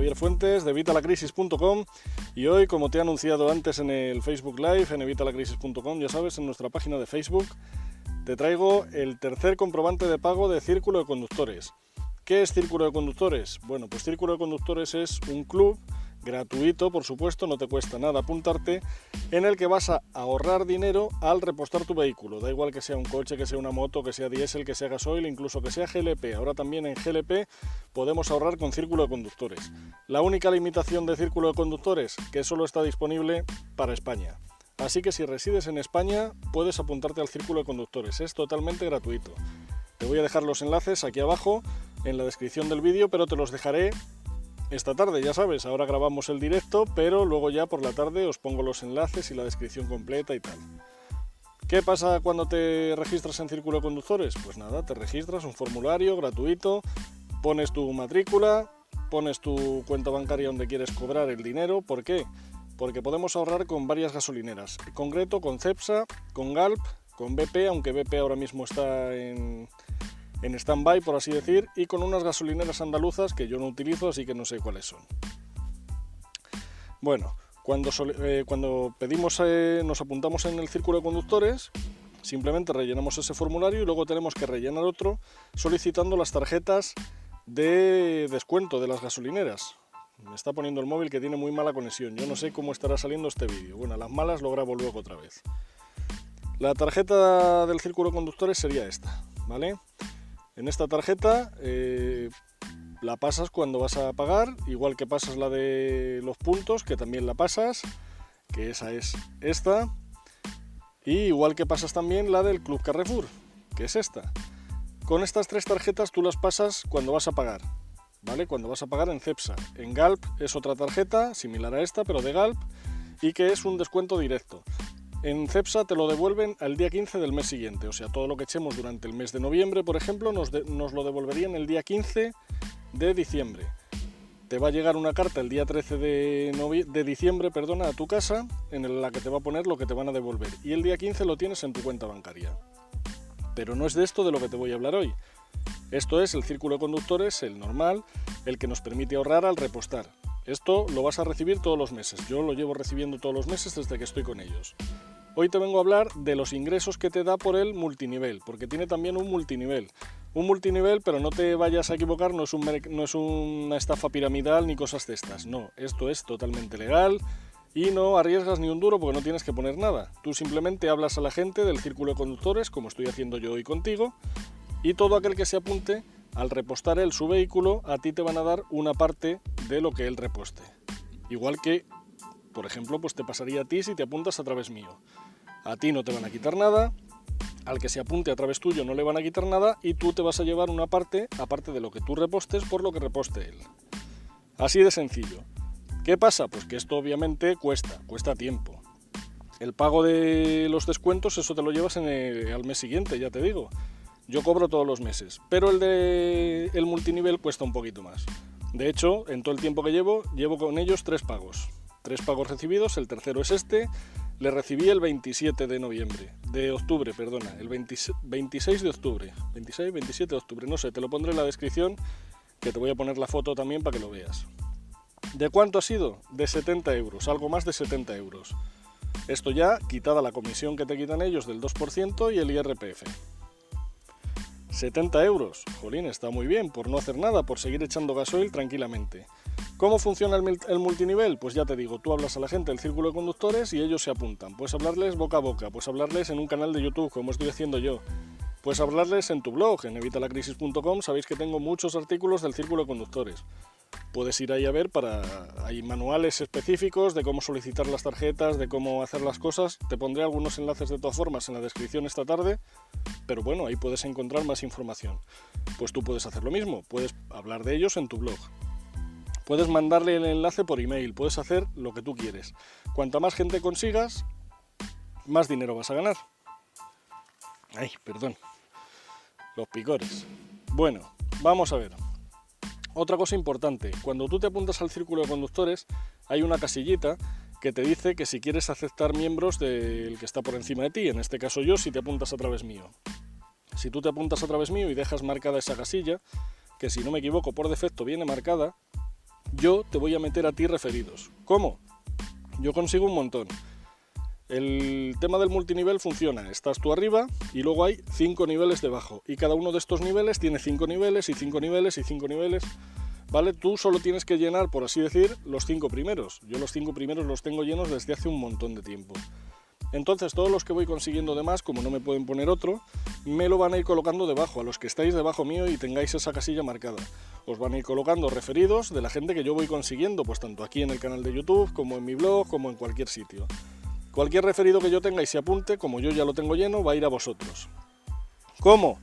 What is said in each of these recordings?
Javier Fuentes de evitalacrisis.com y hoy, como te he anunciado antes en el Facebook Live, en evitalacrisis.com, ya sabes, en nuestra página de Facebook, te traigo el tercer comprobante de pago de Círculo de Conductores. ¿Qué es Círculo de Conductores? Bueno, pues Círculo de Conductores es un club gratuito, por supuesto, no te cuesta nada apuntarte, en el que vas a ahorrar dinero al repostar tu vehículo. Da igual que sea un coche, que sea una moto, que sea diésel, que sea gasoil, incluso que sea GLP. Ahora también en GLP podemos ahorrar con círculo de conductores. La única limitación de círculo de conductores, que solo está disponible para España. Así que si resides en España, puedes apuntarte al círculo de conductores. Es totalmente gratuito. Te voy a dejar los enlaces aquí abajo en la descripción del vídeo, pero te los dejaré esta tarde, ya sabes, ahora grabamos el directo, pero luego ya por la tarde os pongo los enlaces y la descripción completa y tal. ¿Qué pasa cuando te registras en Círculo de Conductores? Pues nada, te registras, un formulario gratuito, pones tu matrícula, pones tu cuenta bancaria donde quieres cobrar el dinero. ¿Por qué? Porque podemos ahorrar con varias gasolineras, en concreto con Cepsa, con Galp, con BP, aunque BP ahora mismo está en, en stand-by, por así decir, y con unas gasolineras andaluzas que yo no utilizo, así que no sé cuáles son. Bueno, cuando, eh, pedimos, eh, nos apuntamos en el círculo de conductores, simplemente rellenamos ese formulario y luego tenemos que rellenar otro solicitando las tarjetas de descuento de las gasolineras. Me está poniendo el móvil que tiene muy mala conexión. Yo no sé cómo estará saliendo este vídeo. Bueno, las malas lo grabo luego otra vez. La tarjeta del círculo de conductores sería esta, ¿vale? En esta tarjeta eh, la pasas cuando vas a pagar, igual que pasas la de los puntos, que también la pasas, que esa es esta, y igual que pasas también la del Club Carrefour, que es esta. Con estas tres tarjetas tú las pasas cuando vas a pagar, ¿vale? Cuando vas a pagar en CEPSA. En Galp es otra tarjeta, similar a esta, pero de Galp, y que es un descuento directo. En CEPSA te lo devuelven al día 15 del mes siguiente, o sea, todo lo que echemos durante el mes de noviembre, por ejemplo, nos, lo devolverían el día 15 de diciembre. Te va a llegar una carta el día 13 de, de diciembre perdona, a tu casa en la que te va a poner lo que te van a devolver y el día 15 lo tienes en tu cuenta bancaria. Pero no es de esto de lo que te voy a hablar hoy. Esto es el círculo de conductores, el normal, el que nos permite ahorrar al repostar. Esto lo vas a recibir todos los meses. Yo lo llevo recibiendo todos los meses desde que estoy con ellos. Hoy te vengo a hablar de los ingresos que te da por el multinivel, porque tiene también un multinivel. Un multinivel, pero no te vayas a equivocar, no es, una estafa piramidal ni cosas de estas. No, esto es totalmente legal y no arriesgas ni un duro porque no tienes que poner nada. Tú simplemente hablas a la gente del círculo de conductores, como estoy haciendo yo hoy contigo, y todo aquel que se apunte, al repostar él su vehículo, a ti te van a dar una parte de lo que él reposte. Igual que por ejemplo, pues te pasaría a ti si te apuntas a través mío. A ti no te van a quitar nada, al que se apunte a través tuyo no le van a quitar nada y tú te vas a llevar una parte, aparte de lo que tú repostes, por lo que reposte él. Así de sencillo. ¿Qué pasa? Pues que esto obviamente cuesta, cuesta tiempo. El pago de los descuentos, eso te lo llevas al mes siguiente, ya te digo. Yo cobro todos los meses, pero el de el multinivel cuesta un poquito más. De hecho, en todo el tiempo que llevo, llevo con ellos tres pagos. Tres pagos recibidos, el tercero es este. Le recibí el 27 de noviembre, de octubre, perdona, el 26 de octubre, 26, 27 de octubre, no sé, te lo pondré en la descripción, que te voy a poner la foto también para que lo veas. ¿De cuánto ha sido? De 70 euros, algo más de 70 euros. Esto ya quitada la comisión que te quitan ellos del 2% y el IRPF. 70 euros, jolín, está muy bien, por no hacer nada, por seguir echando gasoil tranquilamente. ¿Cómo funciona el, multinivel? Pues ya te digo, tú hablas a la gente del círculo de conductores y ellos se apuntan. Puedes hablarles boca a boca, puedes hablarles en un canal de YouTube, como estoy haciendo yo. Puedes hablarles en tu blog, en evitalacrisis.com, sabéis que tengo muchos artículos del círculo de conductores. Puedes ir ahí a ver para... hay manuales específicos de cómo solicitar las tarjetas, de cómo hacer las cosas. Te pondré algunos enlaces de todas formas en la descripción esta tarde, pero bueno, ahí puedes encontrar más información. Pues tú puedes hacer lo mismo, puedes hablar de ellos en tu blog. Puedes mandarle el enlace por email, puedes hacer lo que tú quieres. Cuanta más gente consigas, más dinero vas a ganar. Ay, perdón. Los picores. Bueno, vamos a ver. Otra cosa importante, cuando tú te apuntas al círculo de conductores, hay una casillita que te dice que si quieres aceptar miembros del que está por encima de ti, en este caso yo, si te apuntas a través mío. Si tú te apuntas a través mío y dejas marcada esa casilla, que si no me equivoco por defecto viene marcada, yo te voy a meter a ti referidos. ¿Cómo? Yo consigo un montón. El tema del multinivel funciona, estás tú arriba y luego hay cinco niveles debajo y cada uno de estos niveles tiene cinco niveles y cinco niveles y cinco niveles, ¿vale? Tú solo tienes que llenar, por así decir, los cinco primeros. Yo los cinco primeros los tengo llenos desde hace un montón de tiempo. Entonces todos los que voy consiguiendo de más, como no me pueden poner otro, me lo van a ir colocando debajo, a los que estáis debajo mío y tengáis esa casilla marcada. Os van a ir colocando referidos de la gente que yo voy consiguiendo, pues tanto aquí en el canal de YouTube, como en mi blog, como en cualquier sitio. Cualquier referido que yo tenga y se apunte, como yo ya lo tengo lleno, va a ir a vosotros. ¿Cómo?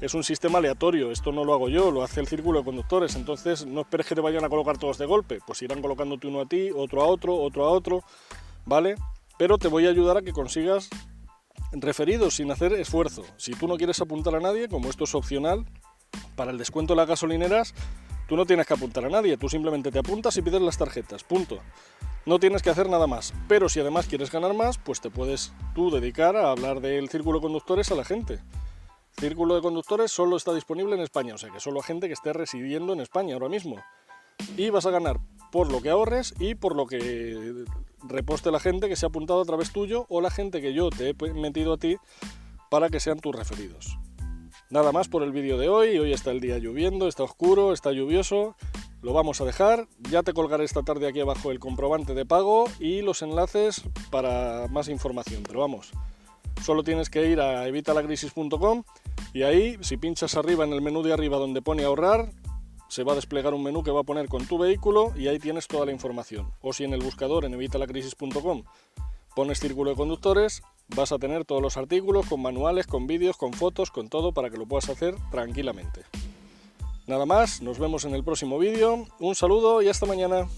Es un sistema aleatorio, esto no lo hago yo, lo hace el círculo de conductores, entonces no esperes que te vayan a colocar todos de golpe, pues irán colocándote uno a ti, otro a otro, otro a otro, ¿vale? Pero te voy a ayudar a que consigas referidos sin hacer esfuerzo. Si tú no quieres apuntar a nadie, como esto es opcional, para el descuento de las gasolineras, tú no tienes que apuntar a nadie, tú simplemente te apuntas y pides las tarjetas, punto. No tienes que hacer nada más, pero si además quieres ganar más, pues te puedes tú dedicar a hablar del círculo de conductores a la gente. Círculo de conductores solo está disponible en España, o sea que solo gente que esté residiendo en España ahora mismo. Y vas a ganar por lo que ahorres y por lo que reposte la gente que se ha apuntado a través tuyo o la gente que yo te he metido a ti para que sean tus referidos. Nada más por el vídeo de hoy, hoy está el día lloviendo, está oscuro, está lluvioso, lo vamos a dejar. Ya te colgaré esta tarde aquí abajo el comprobante de pago y los enlaces para más información. Pero vamos, solo tienes que ir a evitalacrisis.com y ahí, si pinchas arriba en el menú de arriba donde pone ahorrar, se va a desplegar un menú que va a poner con tu vehículo y ahí tienes toda la información. O si en el buscador en evitalacrisis.com pones círculo de conductores, vas a tener todos los artículos con manuales, con vídeos, con fotos, con todo para que lo puedas hacer tranquilamente. Nada más, nos vemos en el próximo vídeo, un saludo y hasta mañana.